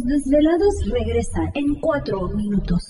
Los Desvelados regresa en 4 minutos.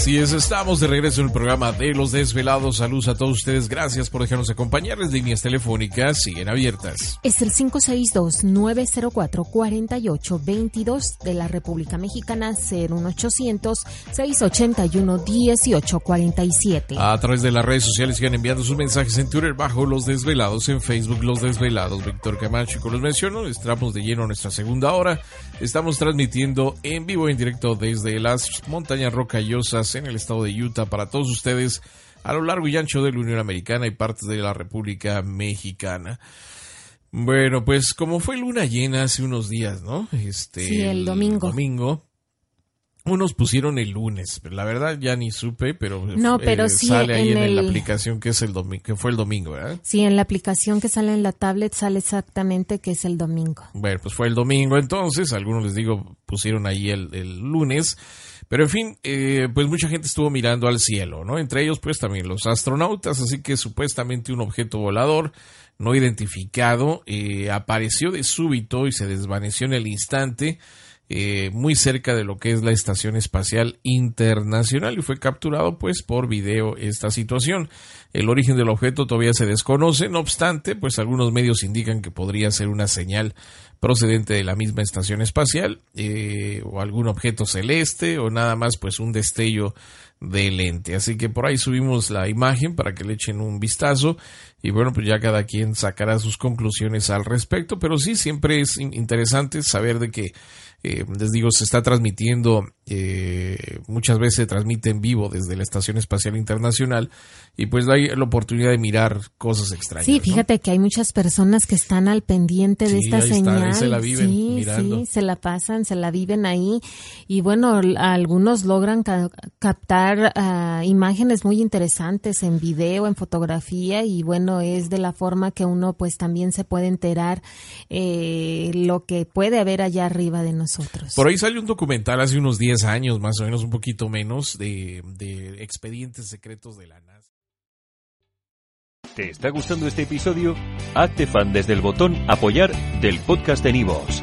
Así es, estamos de regreso en el programa de Los Desvelados. Saludos a todos ustedes. Gracias por dejarnos acompañarles. Líneas telefónicas siguen abiertas. Es el 562-904-4822 de la República Mexicana, 01800-681-1847. A través de las redes sociales sigan enviando sus mensajes en Twitter bajo Los Desvelados, en Facebook Los Desvelados. Víctor Camacho, como los menciono, estamos de lleno en nuestra segunda hora. Estamos transmitiendo en vivo, en directo desde las montañas rocallosas en el estado de Utah para todos ustedes a lo largo y ancho de la Unión Americana y partes de la República Mexicana. Bueno, pues como fue luna llena hace unos días, ¿no? Este, sí, el domingo. domingo. Unos pusieron el lunes, pero la verdad ya ni supe, pero, no, pero sí sale ahí en, el... la aplicación que es el domingo, que fue el domingo, ¿verdad? Sí, en la aplicación que sale en la tablet sale exactamente que es el domingo. Bueno, pues fue el domingo entonces, algunos les digo pusieron ahí el, el lunes. Pero en fin, eh, pues mucha gente estuvo mirando al cielo, ¿no? Entre ellos pues también los astronautas, así que supuestamente un objeto volador no identificado eh, apareció de súbito y se desvaneció en el instante. Eh, muy cerca de lo que es la Estación Espacial Internacional y fue capturado pues por video esta situación. El origen del objeto todavía se desconoce, no obstante, pues algunos medios indican que podría ser una señal procedente de la misma estación espacial eh, o algún objeto celeste o nada más pues un destello de lente. Así que por ahí subimos la imagen para que le echen un vistazo y bueno, pues ya cada quien sacará sus conclusiones al respecto, pero sí siempre es interesante saber de que eh, les digo, se está transmitiendo, eh, muchas veces se transmite en vivo desde la Estación Espacial Internacional y pues hay la oportunidad de mirar cosas extrañas. Sí, fíjate que hay muchas personas que están al pendiente de esta señal. se la viven sí, mirando. Sí, se la pasan, se la viven ahí y bueno, algunos logran captar uh, imágenes muy interesantes en video, en fotografía y bueno, es de la forma que uno pues también se puede enterar eh, lo que puede haber allá arriba de nosotros. Por ahí salió un documental hace unos 10 años, más o menos un poquito menos, de, de expedientes secretos de la NASA. ¿Te está gustando este episodio? Hazte fan desde el botón apoyar del podcast de Nivos.